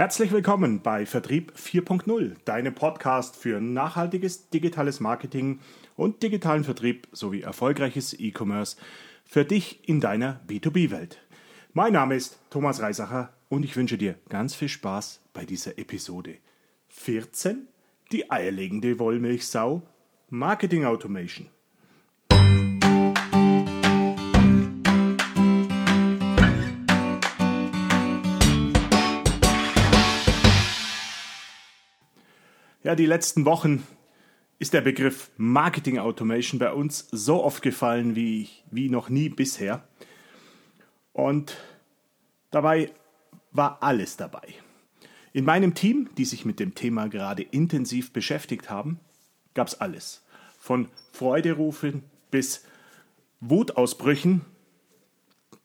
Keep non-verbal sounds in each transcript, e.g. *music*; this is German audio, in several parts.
Herzlich willkommen bei Vertrieb 4.0, deinem Podcast für nachhaltiges digitales Marketing und digitalen Vertrieb sowie erfolgreiches E-Commerce für dich in deiner B2B-Welt. Mein Name ist Thomas Reisacher und ich wünsche dir ganz viel Spaß bei dieser Episode 14, die eierlegende Wollmilchsau, Marketing Automation. Ja, die letzten Wochen ist der Begriff Marketing Automation bei uns so oft gefallen wie, wie noch nie bisher. Und dabei war alles dabei. In meinem Team, die sich mit dem Thema gerade intensiv beschäftigt haben, gab es alles. Von Freuderufen bis Wutausbrüchen,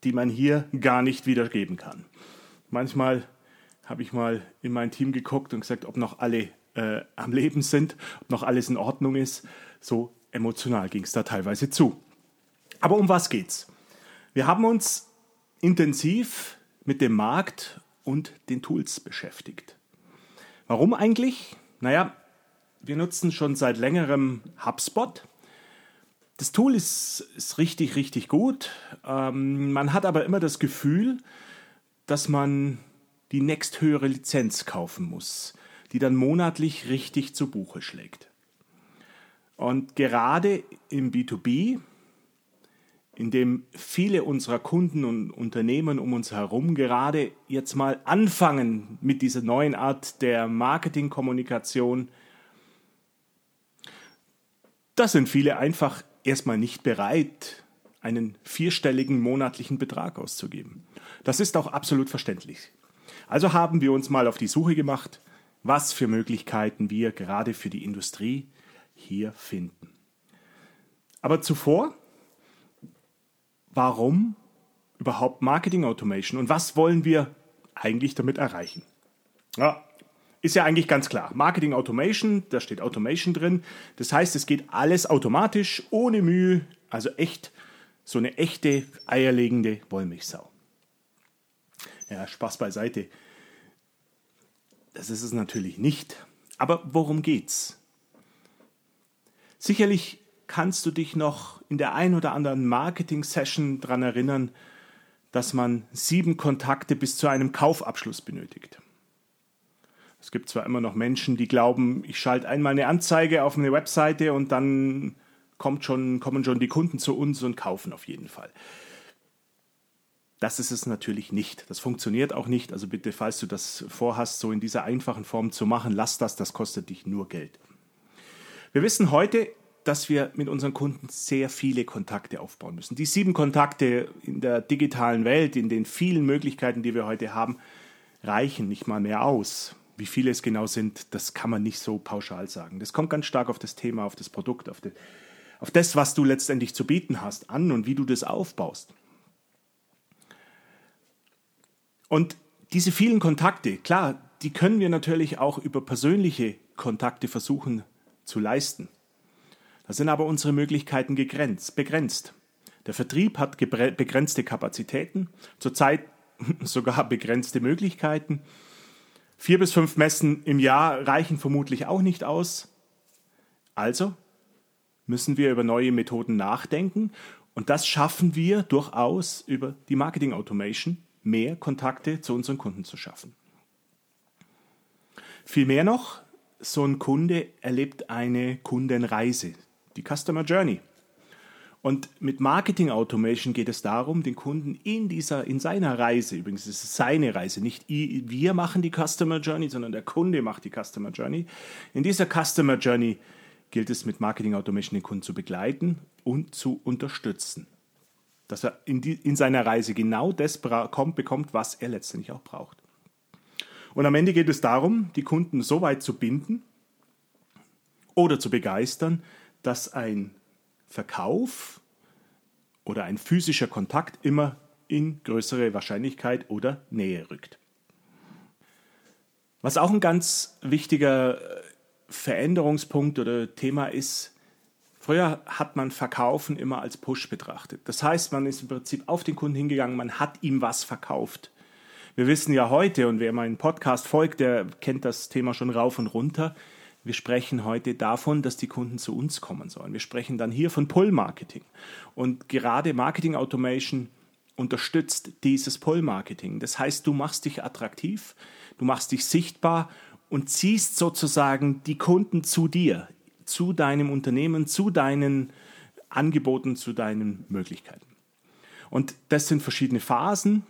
die man hier gar nicht wiedergeben kann. Manchmal habe ich mal in mein Team geguckt und gesagt, ob noch alle äh, am Leben sind, ob noch alles in Ordnung ist. So emotional ging es da teilweise zu. Aber um was geht's? Wir haben uns intensiv mit dem Markt und den Tools beschäftigt. Warum eigentlich? Naja, wir nutzen schon seit längerem HubSpot. Das Tool ist, ist richtig, richtig gut. Ähm, man hat aber immer das Gefühl, dass man die nächsthöhere Lizenz kaufen muss die dann monatlich richtig zu Buche schlägt. Und gerade im B2B, in dem viele unserer Kunden und Unternehmen um uns herum gerade jetzt mal anfangen mit dieser neuen Art der Marketingkommunikation, da sind viele einfach erstmal nicht bereit, einen vierstelligen monatlichen Betrag auszugeben. Das ist auch absolut verständlich. Also haben wir uns mal auf die Suche gemacht was für Möglichkeiten wir gerade für die Industrie hier finden. Aber zuvor, warum überhaupt Marketing Automation und was wollen wir eigentlich damit erreichen? Ja, ist ja eigentlich ganz klar. Marketing Automation, da steht Automation drin. Das heißt, es geht alles automatisch, ohne Mühe, also echt so eine echte eierlegende Wollmilchsau. Ja, Spaß beiseite. Das ist es natürlich nicht. Aber worum geht's? Sicherlich kannst du dich noch in der ein oder anderen Marketing-Session daran erinnern, dass man sieben Kontakte bis zu einem Kaufabschluss benötigt. Es gibt zwar immer noch Menschen, die glauben, ich schalte einmal eine Anzeige auf eine Webseite und dann kommt schon, kommen schon die Kunden zu uns und kaufen auf jeden Fall. Das ist es natürlich nicht. Das funktioniert auch nicht. Also bitte, falls du das vorhast, so in dieser einfachen Form zu machen, lass das, das kostet dich nur Geld. Wir wissen heute, dass wir mit unseren Kunden sehr viele Kontakte aufbauen müssen. Die sieben Kontakte in der digitalen Welt, in den vielen Möglichkeiten, die wir heute haben, reichen nicht mal mehr aus. Wie viele es genau sind, das kann man nicht so pauschal sagen. Das kommt ganz stark auf das Thema, auf das Produkt, auf, die, auf das, was du letztendlich zu bieten hast, an und wie du das aufbaust. Und diese vielen Kontakte, klar, die können wir natürlich auch über persönliche Kontakte versuchen zu leisten. Da sind aber unsere Möglichkeiten begrenzt. Der Vertrieb hat begrenzte Kapazitäten, zurzeit *laughs* sogar begrenzte Möglichkeiten. Vier bis fünf Messen im Jahr reichen vermutlich auch nicht aus. Also müssen wir über neue Methoden nachdenken und das schaffen wir durchaus über die Marketing Automation mehr Kontakte zu unseren Kunden zu schaffen. Viel mehr noch, so ein Kunde erlebt eine Kundenreise, die Customer Journey. Und mit Marketing Automation geht es darum, den Kunden in dieser, in seiner Reise, übrigens ist es seine Reise, nicht wir machen die Customer Journey, sondern der Kunde macht die Customer Journey. In dieser Customer Journey gilt es mit Marketing Automation den Kunden zu begleiten und zu unterstützen dass er in, die, in seiner Reise genau das kommt, bekommt, was er letztendlich auch braucht. Und am Ende geht es darum, die Kunden so weit zu binden oder zu begeistern, dass ein Verkauf oder ein physischer Kontakt immer in größere Wahrscheinlichkeit oder Nähe rückt. Was auch ein ganz wichtiger Veränderungspunkt oder Thema ist, Früher hat man Verkaufen immer als Push betrachtet. Das heißt, man ist im Prinzip auf den Kunden hingegangen, man hat ihm was verkauft. Wir wissen ja heute, und wer meinen Podcast folgt, der kennt das Thema schon rauf und runter. Wir sprechen heute davon, dass die Kunden zu uns kommen sollen. Wir sprechen dann hier von Pull-Marketing. Und gerade Marketing Automation unterstützt dieses Pull-Marketing. Das heißt, du machst dich attraktiv, du machst dich sichtbar und ziehst sozusagen die Kunden zu dir, zu deinem Unternehmen, zu deinen Angeboten, zu deinen Möglichkeiten. Und das sind verschiedene Phasen.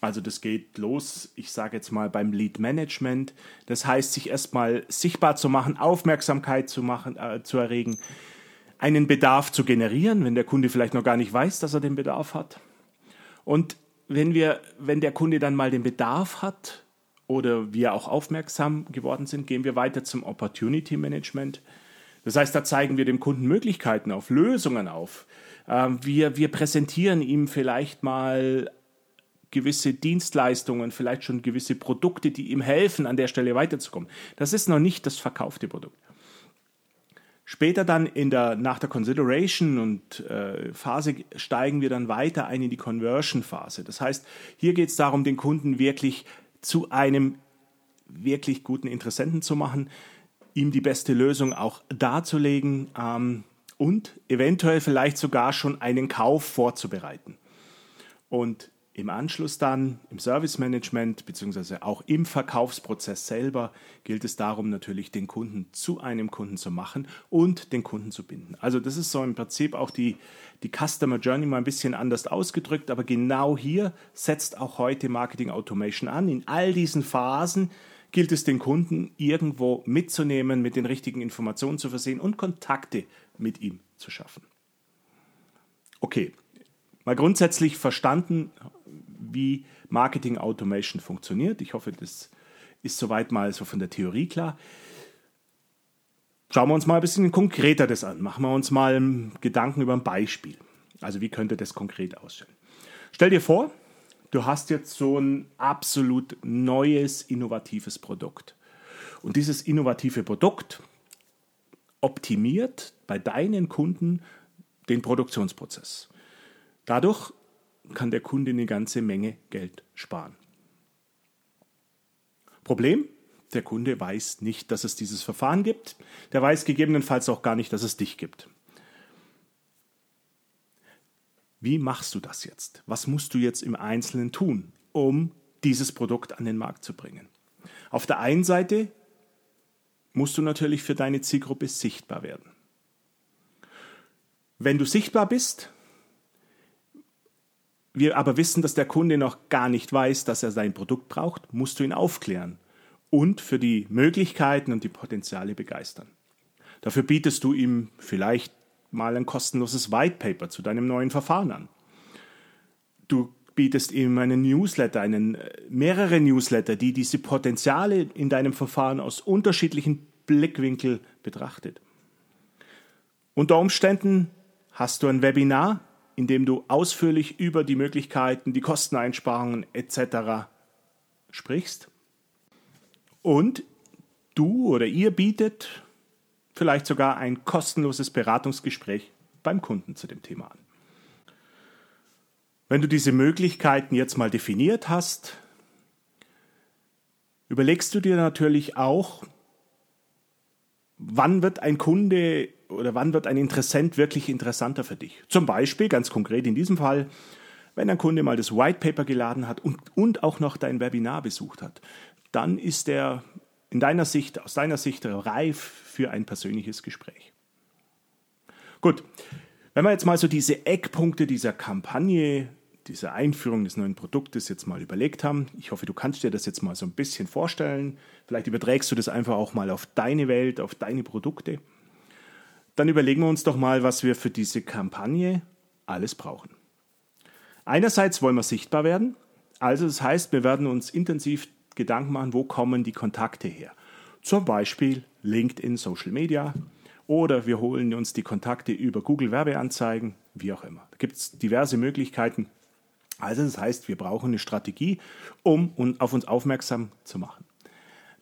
Also das geht los, ich sage jetzt mal beim Lead Management. Das heißt, sich erstmal sichtbar zu machen, Aufmerksamkeit zu machen, äh, zu erregen, einen Bedarf zu generieren, wenn der Kunde vielleicht noch gar nicht weiß, dass er den Bedarf hat. Und wenn wir, wenn der Kunde dann mal den Bedarf hat oder wir auch aufmerksam geworden sind, gehen wir weiter zum Opportunity Management. Das heißt, da zeigen wir dem Kunden Möglichkeiten auf, Lösungen auf. Ähm, wir, wir präsentieren ihm vielleicht mal gewisse Dienstleistungen, vielleicht schon gewisse Produkte, die ihm helfen, an der Stelle weiterzukommen. Das ist noch nicht das verkaufte Produkt. Später dann in der, nach der Consideration und äh, Phase steigen wir dann weiter ein in die Conversion Phase. Das heißt, hier geht es darum, den Kunden wirklich zu einem wirklich guten Interessenten zu machen, ihm die beste Lösung auch darzulegen ähm, und eventuell vielleicht sogar schon einen Kauf vorzubereiten. Und im Anschluss dann im Service Management beziehungsweise auch im Verkaufsprozess selber gilt es darum natürlich den Kunden zu einem Kunden zu machen und den Kunden zu binden. Also das ist so im Prinzip auch die, die Customer Journey mal ein bisschen anders ausgedrückt, aber genau hier setzt auch heute Marketing Automation an. In all diesen Phasen gilt es den Kunden irgendwo mitzunehmen, mit den richtigen Informationen zu versehen und Kontakte mit ihm zu schaffen. Okay, mal grundsätzlich verstanden, wie Marketing Automation funktioniert. Ich hoffe, das ist soweit mal so von der Theorie klar. Schauen wir uns mal ein bisschen konkreter das an. Machen wir uns mal Gedanken über ein Beispiel. Also wie könnte das konkret aussehen? Stell dir vor, du hast jetzt so ein absolut neues, innovatives Produkt. Und dieses innovative Produkt optimiert bei deinen Kunden den Produktionsprozess. Dadurch kann der Kunde eine ganze Menge Geld sparen. Problem? Der Kunde weiß nicht, dass es dieses Verfahren gibt. Der weiß gegebenenfalls auch gar nicht, dass es dich gibt. Wie machst du das jetzt? Was musst du jetzt im Einzelnen tun, um dieses Produkt an den Markt zu bringen? Auf der einen Seite musst du natürlich für deine Zielgruppe sichtbar werden. Wenn du sichtbar bist, wir aber wissen, dass der Kunde noch gar nicht weiß, dass er sein Produkt braucht, musst du ihn aufklären und für die Möglichkeiten und die Potenziale begeistern. Dafür bietest du ihm vielleicht mal ein kostenloses White Paper zu deinem neuen Verfahren an. Du bietest ihm einen Newsletter, einen, äh, mehrere Newsletter, die diese Potenziale in deinem Verfahren aus unterschiedlichen Blickwinkeln betrachtet. Unter Umständen hast du ein Webinar, in dem du ausführlich über die Möglichkeiten, die Kosteneinsparungen etc. sprichst. Und du oder ihr bietet vielleicht sogar ein kostenloses Beratungsgespräch beim Kunden zu dem Thema an. Wenn du diese Möglichkeiten jetzt mal definiert hast, überlegst du dir natürlich auch, wann wird ein Kunde oder wann wird ein Interessent wirklich interessanter für dich? Zum Beispiel, ganz konkret in diesem Fall, wenn ein Kunde mal das White Paper geladen hat und, und auch noch dein Webinar besucht hat, dann ist er in deiner Sicht, aus deiner Sicht reif für ein persönliches Gespräch. Gut, wenn wir jetzt mal so diese Eckpunkte dieser Kampagne, dieser Einführung des neuen Produktes jetzt mal überlegt haben, ich hoffe, du kannst dir das jetzt mal so ein bisschen vorstellen. Vielleicht überträgst du das einfach auch mal auf deine Welt, auf deine Produkte. Dann überlegen wir uns doch mal, was wir für diese Kampagne alles brauchen. Einerseits wollen wir sichtbar werden, also das heißt, wir werden uns intensiv Gedanken machen, wo kommen die Kontakte her. Zum Beispiel LinkedIn, Social Media oder wir holen uns die Kontakte über Google Werbeanzeigen, wie auch immer. Da gibt es diverse Möglichkeiten. Also das heißt, wir brauchen eine Strategie, um auf uns aufmerksam zu machen.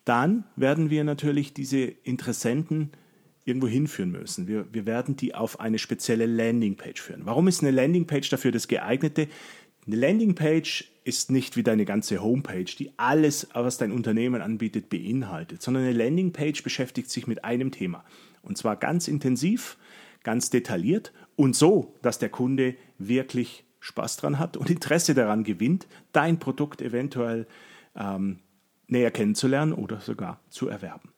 Dann werden wir natürlich diese Interessenten irgendwo hinführen müssen. Wir, wir werden die auf eine spezielle Landingpage führen. Warum ist eine Landingpage dafür das geeignete? Eine Landingpage ist nicht wie deine ganze Homepage, die alles, was dein Unternehmen anbietet, beinhaltet, sondern eine Landingpage beschäftigt sich mit einem Thema. Und zwar ganz intensiv, ganz detailliert und so, dass der Kunde wirklich Spaß dran hat und Interesse daran gewinnt, dein Produkt eventuell ähm, näher kennenzulernen oder sogar zu erwerben.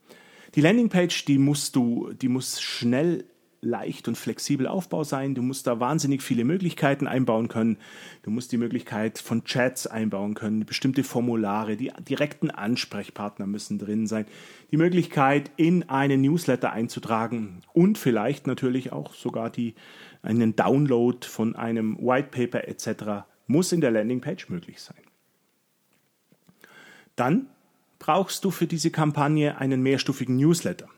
Die Landingpage, die musst du, die muss schnell leicht und flexibel Aufbau sein. Du musst da wahnsinnig viele Möglichkeiten einbauen können. Du musst die Möglichkeit von Chats einbauen können, bestimmte Formulare, die direkten Ansprechpartner müssen drin sein, die Möglichkeit in einen Newsletter einzutragen und vielleicht natürlich auch sogar die, einen Download von einem White Paper etc. muss in der Landingpage möglich sein. Dann brauchst du für diese Kampagne einen mehrstufigen Newsletter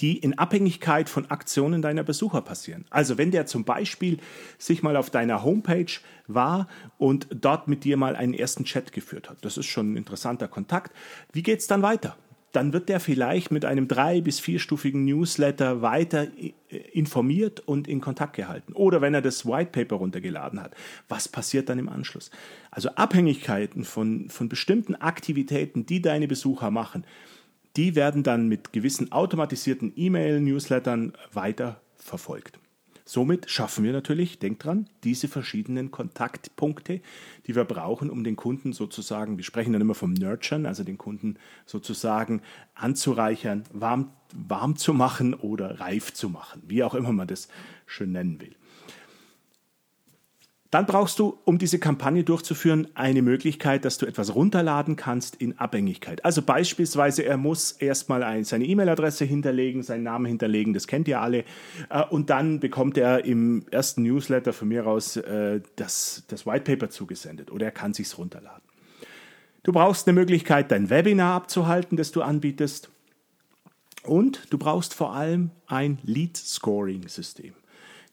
die in Abhängigkeit von Aktionen deiner Besucher passieren. Also wenn der zum Beispiel sich mal auf deiner Homepage war und dort mit dir mal einen ersten Chat geführt hat, das ist schon ein interessanter Kontakt. Wie geht es dann weiter? Dann wird der vielleicht mit einem drei- bis vierstufigen Newsletter weiter informiert und in Kontakt gehalten. Oder wenn er das White Paper runtergeladen hat, was passiert dann im Anschluss? Also Abhängigkeiten von, von bestimmten Aktivitäten, die deine Besucher machen, die werden dann mit gewissen automatisierten E-Mail-Newslettern weiter verfolgt. Somit schaffen wir natürlich, denk dran, diese verschiedenen Kontaktpunkte, die wir brauchen, um den Kunden sozusagen, wir sprechen dann immer vom Nurturen, also den Kunden sozusagen anzureichern, warm, warm zu machen oder reif zu machen, wie auch immer man das schön nennen will. Dann brauchst du, um diese Kampagne durchzuführen, eine Möglichkeit, dass du etwas runterladen kannst in Abhängigkeit. Also beispielsweise, er muss erstmal seine E-Mail-Adresse hinterlegen, seinen Namen hinterlegen, das kennt ihr alle. Äh, und dann bekommt er im ersten Newsletter von mir aus äh, das, das White Paper zugesendet oder er kann sich's runterladen. Du brauchst eine Möglichkeit, dein Webinar abzuhalten, das du anbietest. Und du brauchst vor allem ein Lead-Scoring-System.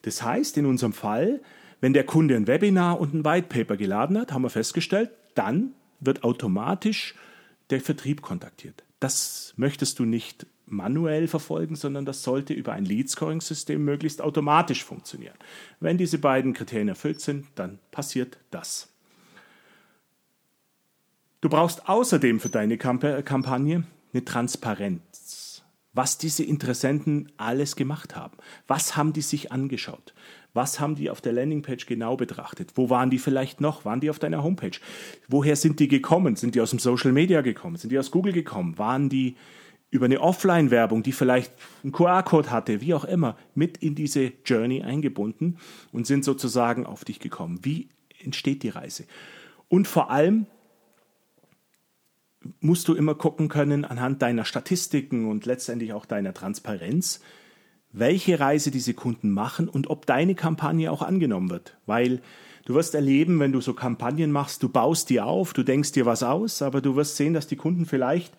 Das heißt, in unserem Fall, wenn der Kunde ein Webinar und ein White Paper geladen hat, haben wir festgestellt, dann wird automatisch der Vertrieb kontaktiert. Das möchtest du nicht manuell verfolgen, sondern das sollte über ein Lead-Scoring-System möglichst automatisch funktionieren. Wenn diese beiden Kriterien erfüllt sind, dann passiert das. Du brauchst außerdem für deine Kampagne eine Transparenz, was diese Interessenten alles gemacht haben. Was haben die sich angeschaut? Was haben die auf der Landingpage genau betrachtet? Wo waren die vielleicht noch? Waren die auf deiner Homepage? Woher sind die gekommen? Sind die aus dem Social Media gekommen? Sind die aus Google gekommen? Waren die über eine Offline-Werbung, die vielleicht einen QR-Code hatte, wie auch immer, mit in diese Journey eingebunden und sind sozusagen auf dich gekommen? Wie entsteht die Reise? Und vor allem musst du immer gucken können anhand deiner Statistiken und letztendlich auch deiner Transparenz, welche Reise diese Kunden machen und ob deine Kampagne auch angenommen wird. Weil du wirst erleben, wenn du so Kampagnen machst, du baust die auf, du denkst dir was aus, aber du wirst sehen, dass die Kunden vielleicht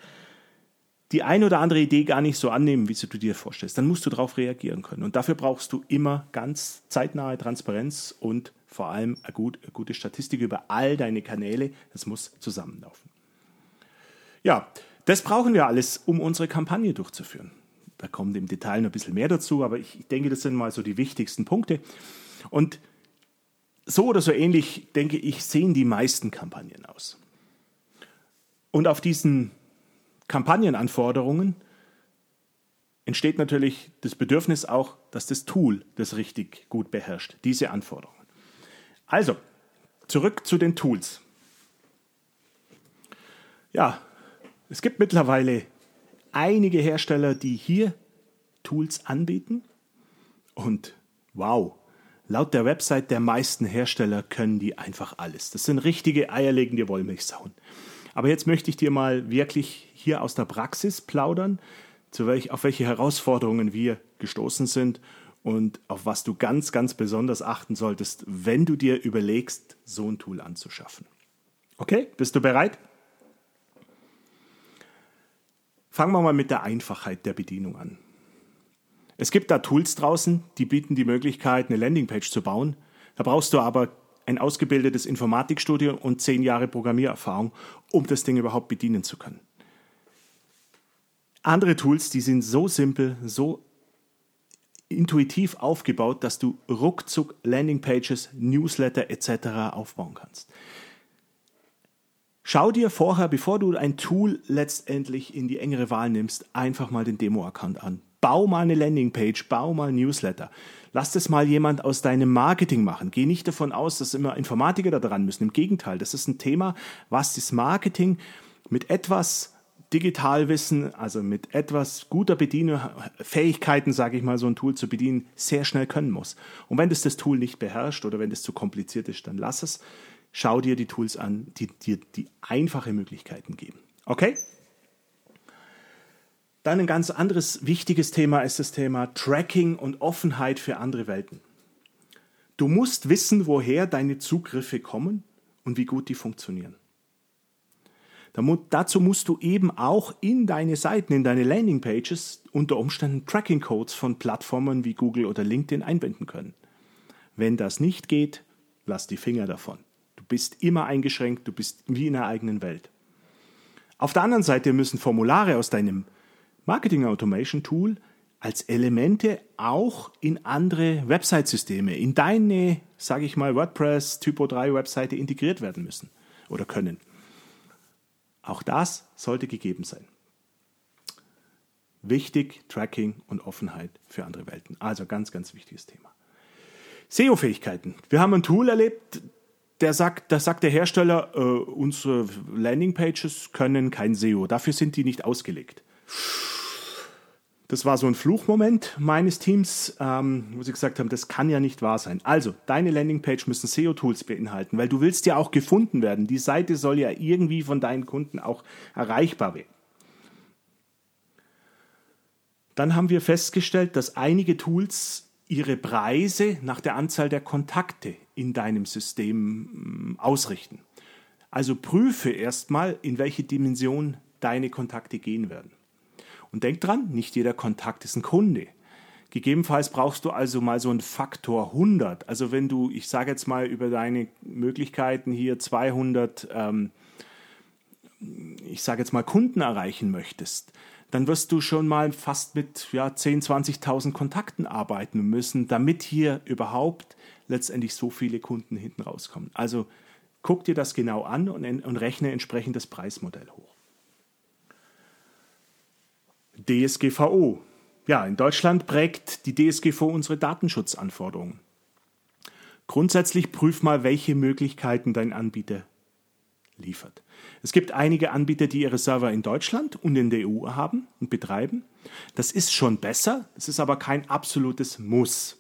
die ein oder andere Idee gar nicht so annehmen, wie du dir vorstellst. Dann musst du darauf reagieren können. Und dafür brauchst du immer ganz zeitnahe Transparenz und vor allem eine gute Statistik über all deine Kanäle. Das muss zusammenlaufen. Ja, das brauchen wir alles, um unsere Kampagne durchzuführen. Da kommt im Detail noch ein bisschen mehr dazu, aber ich denke, das sind mal so die wichtigsten Punkte. Und so oder so ähnlich, denke ich, sehen die meisten Kampagnen aus. Und auf diesen Kampagnenanforderungen entsteht natürlich das Bedürfnis auch, dass das Tool das richtig gut beherrscht, diese Anforderungen. Also, zurück zu den Tools. Ja, es gibt mittlerweile einige Hersteller, die hier Tools anbieten. Und wow, laut der Website der meisten Hersteller können die einfach alles. Das sind richtige eierlegende Wollmilchsauen. Aber jetzt möchte ich dir mal wirklich hier aus der Praxis plaudern, zu welch, auf welche Herausforderungen wir gestoßen sind und auf was du ganz, ganz besonders achten solltest, wenn du dir überlegst, so ein Tool anzuschaffen. Okay, bist du bereit? Fangen wir mal mit der Einfachheit der Bedienung an. Es gibt da Tools draußen, die bieten die Möglichkeit, eine Landingpage zu bauen. Da brauchst du aber ein ausgebildetes Informatikstudium und zehn Jahre Programmiererfahrung, um das Ding überhaupt bedienen zu können. Andere Tools, die sind so simpel, so intuitiv aufgebaut, dass du ruckzuck Landingpages, Newsletter etc. aufbauen kannst. Schau dir vorher, bevor du ein Tool letztendlich in die engere Wahl nimmst, einfach mal den Demo-Account an. Bau mal eine Landingpage, bau mal ein Newsletter. Lass das mal jemand aus deinem Marketing machen. Geh nicht davon aus, dass immer Informatiker da dran müssen. Im Gegenteil, das ist ein Thema, was das Marketing mit etwas Digitalwissen, also mit etwas guter Bedienfähigkeiten, sage ich mal, so ein Tool zu bedienen, sehr schnell können muss. Und wenn das das Tool nicht beherrscht oder wenn das zu kompliziert ist, dann lass es. Schau dir die Tools an, die dir die einfache Möglichkeiten geben. Okay? Dann ein ganz anderes wichtiges Thema ist das Thema Tracking und Offenheit für andere Welten. Du musst wissen, woher deine Zugriffe kommen und wie gut die funktionieren. Dazu musst du eben auch in deine Seiten, in deine Landingpages unter Umständen Tracking-Codes von Plattformen wie Google oder LinkedIn einbinden können. Wenn das nicht geht, lass die Finger davon bist immer eingeschränkt, du bist wie in einer eigenen Welt. Auf der anderen Seite müssen Formulare aus deinem Marketing Automation Tool als Elemente auch in andere Website-Systeme, in deine, sage ich mal, WordPress Typo 3 Webseite integriert werden müssen oder können. Auch das sollte gegeben sein. Wichtig, Tracking und Offenheit für andere Welten. Also ganz, ganz wichtiges Thema. SEO-Fähigkeiten. Wir haben ein Tool erlebt, der sagt, da sagt der Hersteller, äh, unsere Landingpages können kein SEO, dafür sind die nicht ausgelegt. Das war so ein Fluchmoment meines Teams, ähm, wo sie gesagt haben, das kann ja nicht wahr sein. Also, deine Landingpage müssen SEO-Tools beinhalten, weil du willst ja auch gefunden werden. Die Seite soll ja irgendwie von deinen Kunden auch erreichbar werden. Dann haben wir festgestellt, dass einige Tools ihre Preise nach der Anzahl der Kontakte in deinem System mm, ausrichten. Also prüfe erstmal, in welche Dimension deine Kontakte gehen werden. Und denk dran, nicht jeder Kontakt ist ein Kunde. Gegebenenfalls brauchst du also mal so einen Faktor 100. Also wenn du, ich sage jetzt mal über deine Möglichkeiten hier 200, ähm, ich sage jetzt mal Kunden erreichen möchtest, dann wirst du schon mal fast mit ja, 10.000, 20.000 Kontakten arbeiten müssen, damit hier überhaupt letztendlich so viele Kunden hinten rauskommen. Also guck dir das genau an und, und rechne entsprechend das Preismodell hoch. DSGVO. Ja, in Deutschland prägt die DSGVO unsere Datenschutzanforderungen. Grundsätzlich prüf mal, welche Möglichkeiten dein Anbieter liefert. Es gibt einige Anbieter, die ihre Server in Deutschland und in der EU haben und betreiben. Das ist schon besser, es ist aber kein absolutes Muss.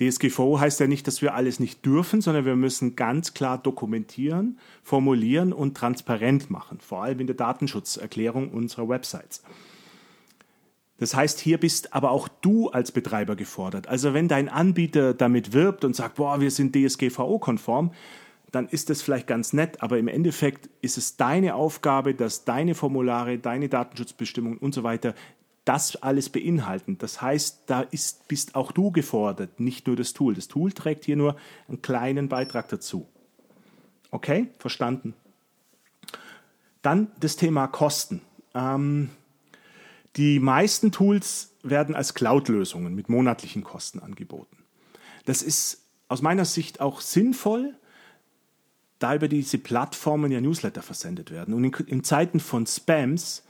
DSGVO heißt ja nicht, dass wir alles nicht dürfen, sondern wir müssen ganz klar dokumentieren, formulieren und transparent machen, vor allem in der Datenschutzerklärung unserer Websites. Das heißt, hier bist aber auch du als Betreiber gefordert. Also wenn dein Anbieter damit wirbt und sagt, boah, wir sind DSGVO-konform, dann ist das vielleicht ganz nett, aber im Endeffekt ist es deine Aufgabe, dass deine Formulare, deine Datenschutzbestimmungen und so weiter das alles beinhalten. Das heißt, da ist, bist auch du gefordert, nicht nur das Tool. Das Tool trägt hier nur einen kleinen Beitrag dazu. Okay, verstanden. Dann das Thema Kosten. Ähm, die meisten Tools werden als Cloud-Lösungen mit monatlichen Kosten angeboten. Das ist aus meiner Sicht auch sinnvoll, da über diese Plattformen ja Newsletter versendet werden. Und in, in Zeiten von Spams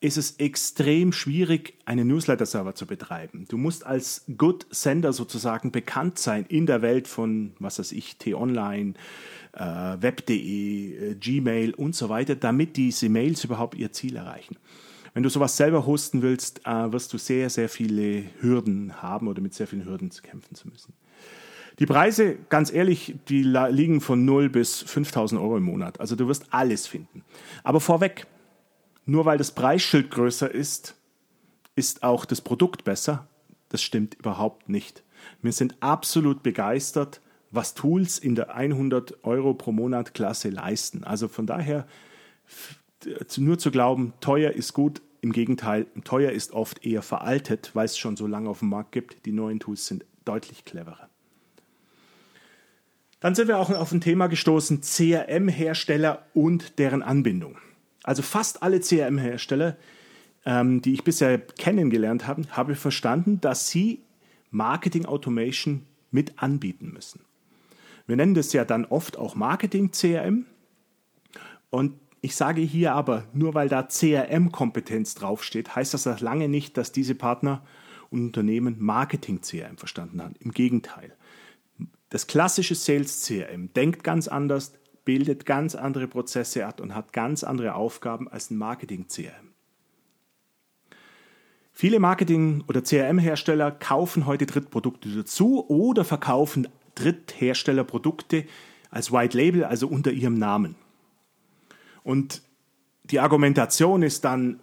ist es extrem schwierig, einen Newsletter-Server zu betreiben. Du musst als Good Sender sozusagen bekannt sein in der Welt von, was weiß ich, T-Online, äh, Web.de, äh, Gmail und so weiter, damit diese Mails überhaupt ihr Ziel erreichen. Wenn du sowas selber hosten willst, äh, wirst du sehr, sehr viele Hürden haben oder mit sehr vielen Hürden zu kämpfen zu müssen. Die Preise, ganz ehrlich, die liegen von 0 bis 5000 Euro im Monat. Also du wirst alles finden. Aber vorweg, nur weil das Preisschild größer ist, ist auch das Produkt besser. Das stimmt überhaupt nicht. Wir sind absolut begeistert, was Tools in der 100 Euro pro Monat Klasse leisten. Also von daher nur zu glauben, teuer ist gut. Im Gegenteil, teuer ist oft eher veraltet, weil es schon so lange auf dem Markt gibt. Die neuen Tools sind deutlich cleverer. Dann sind wir auch auf ein Thema gestoßen, CRM-Hersteller und deren Anbindung. Also fast alle CRM-Hersteller ähm, die ich bisher kennengelernt habe, habe verstanden, dass sie Marketing Automation mit anbieten müssen. Wir nennen das ja dann oft auch Marketing CRM. Und ich sage hier aber, nur weil da CRM-Kompetenz draufsteht, heißt das lange nicht, dass diese Partner und Unternehmen Marketing CRM verstanden haben. Im Gegenteil. Das klassische Sales CRM denkt ganz anders, bildet ganz andere Prozesse ab und hat ganz andere Aufgaben als ein Marketing CRM. Viele Marketing- oder CRM-Hersteller kaufen heute Drittprodukte dazu oder verkaufen Drittherstellerprodukte als White Label, also unter ihrem Namen. Und die Argumentation ist dann,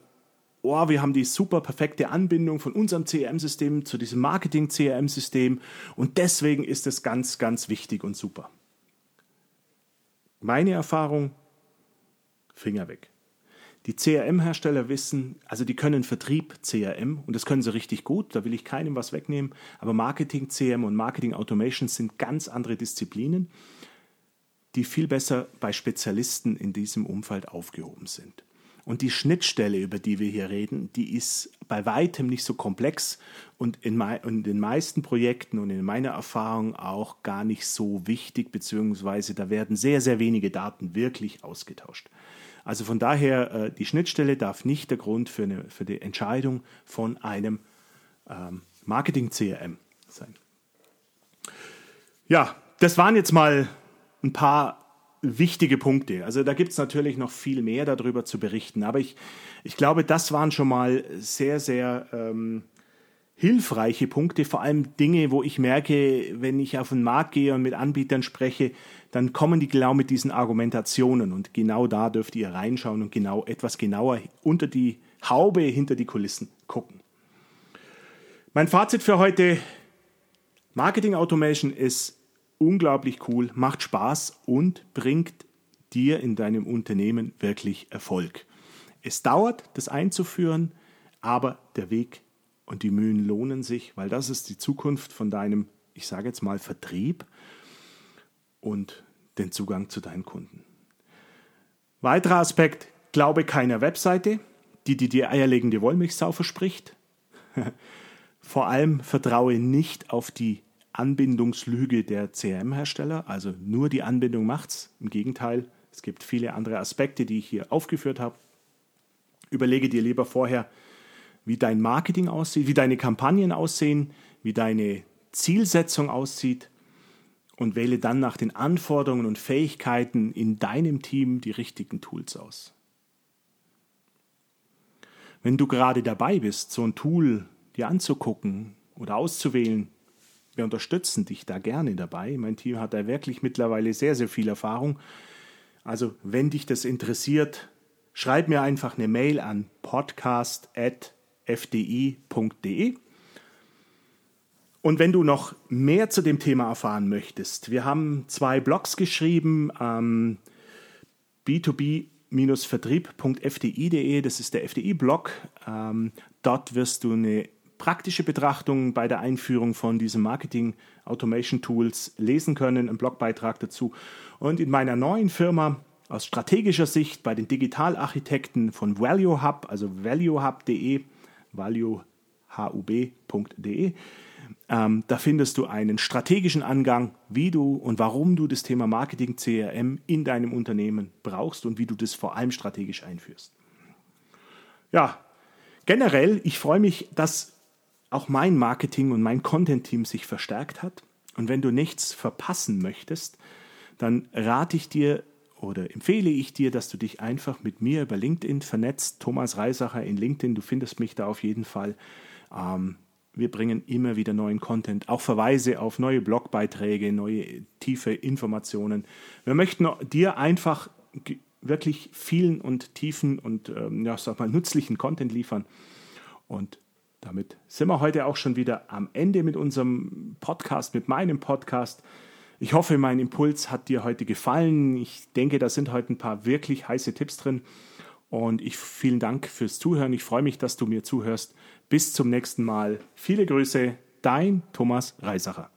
oh, wir haben die super perfekte Anbindung von unserem CRM-System zu diesem Marketing-CRM-System und deswegen ist es ganz, ganz wichtig und super. Meine Erfahrung, Finger weg. Die CRM-Hersteller wissen, also die können Vertrieb CRM und das können sie richtig gut, da will ich keinem was wegnehmen, aber Marketing CRM und Marketing Automation sind ganz andere Disziplinen, die viel besser bei Spezialisten in diesem Umfeld aufgehoben sind. Und die Schnittstelle, über die wir hier reden, die ist bei weitem nicht so komplex und in, in, den meisten Projekten und in meiner Erfahrung auch gar nicht so wichtig, beziehungsweise da werden sehr, sehr wenige Daten wirklich ausgetauscht. Also von daher, äh, die Schnittstelle darf nicht der Grund für, eine, für die Entscheidung von einem ähm, Marketing-CRM sein. Ja, das waren jetzt mal ein paar wichtige Punkte. Also da gibt es natürlich noch viel mehr darüber zu berichten, aber ich, ich glaube, das waren schon mal sehr, sehr ähm, hilfreiche Punkte, vor allem Dinge, wo ich merke, wenn ich auf den Markt gehe und mit Anbietern spreche, dann kommen die genau mit diesen Argumentationen und genau da dürft ihr reinschauen und genau etwas genauer unter die Haube, hinter die Kulissen gucken. Mein Fazit für heute, Marketing Automation ist unglaublich cool, macht Spaß und bringt dir in deinem Unternehmen wirklich Erfolg. Es dauert, das einzuführen, aber der Weg und die Mühen lohnen sich, weil das ist die Zukunft von deinem, ich sage jetzt mal, Vertrieb und den Zugang zu deinen Kunden. Weiterer Aspekt, glaube keiner Webseite, die dir die eierlegende Wollmilchsau verspricht. *laughs* Vor allem vertraue nicht auf die Anbindungslüge der CRM-Hersteller, also nur die Anbindung macht's. Im Gegenteil, es gibt viele andere Aspekte, die ich hier aufgeführt habe. Überlege dir lieber vorher, wie dein Marketing aussieht, wie deine Kampagnen aussehen, wie deine Zielsetzung aussieht und wähle dann nach den Anforderungen und Fähigkeiten in deinem Team die richtigen Tools aus. Wenn du gerade dabei bist, so ein Tool dir anzugucken oder auszuwählen, wir unterstützen dich da gerne dabei. Mein Team hat da wirklich mittlerweile sehr, sehr viel Erfahrung. Also, wenn dich das interessiert, schreib mir einfach eine Mail an podcast@ fdi.de. Und wenn du noch mehr zu dem Thema erfahren möchtest, wir haben zwei Blogs geschrieben, ähm, b2b-vertrieb.fdi.de, das ist der FDI-Blog. Ähm, dort wirst du eine praktische Betrachtung bei der Einführung von diesen Marketing Automation Tools lesen können, einen Blogbeitrag dazu. Und in meiner neuen Firma aus strategischer Sicht bei den Digitalarchitekten von Value Hub, also valuehub.de, valuehub.de. Ähm, da findest du einen strategischen Angang, wie du und warum du das Thema Marketing CRM in deinem Unternehmen brauchst und wie du das vor allem strategisch einführst. Ja, generell, ich freue mich, dass auch mein Marketing und mein Content-Team sich verstärkt hat. Und wenn du nichts verpassen möchtest, dann rate ich dir, oder empfehle ich dir, dass du dich einfach mit mir über LinkedIn vernetzt. Thomas Reisacher in LinkedIn, du findest mich da auf jeden Fall. Ähm, wir bringen immer wieder neuen Content, auch Verweise auf neue Blogbeiträge, neue tiefe Informationen. Wir möchten dir einfach wirklich vielen und tiefen und ähm, ja, sag mal, nützlichen Content liefern. Und damit sind wir heute auch schon wieder am Ende mit unserem Podcast, mit meinem Podcast. Ich hoffe, mein Impuls hat dir heute gefallen. Ich denke, da sind heute ein paar wirklich heiße Tipps drin. Und ich vielen Dank fürs Zuhören. Ich freue mich, dass du mir zuhörst. Bis zum nächsten Mal. Viele Grüße, dein Thomas Reisacher.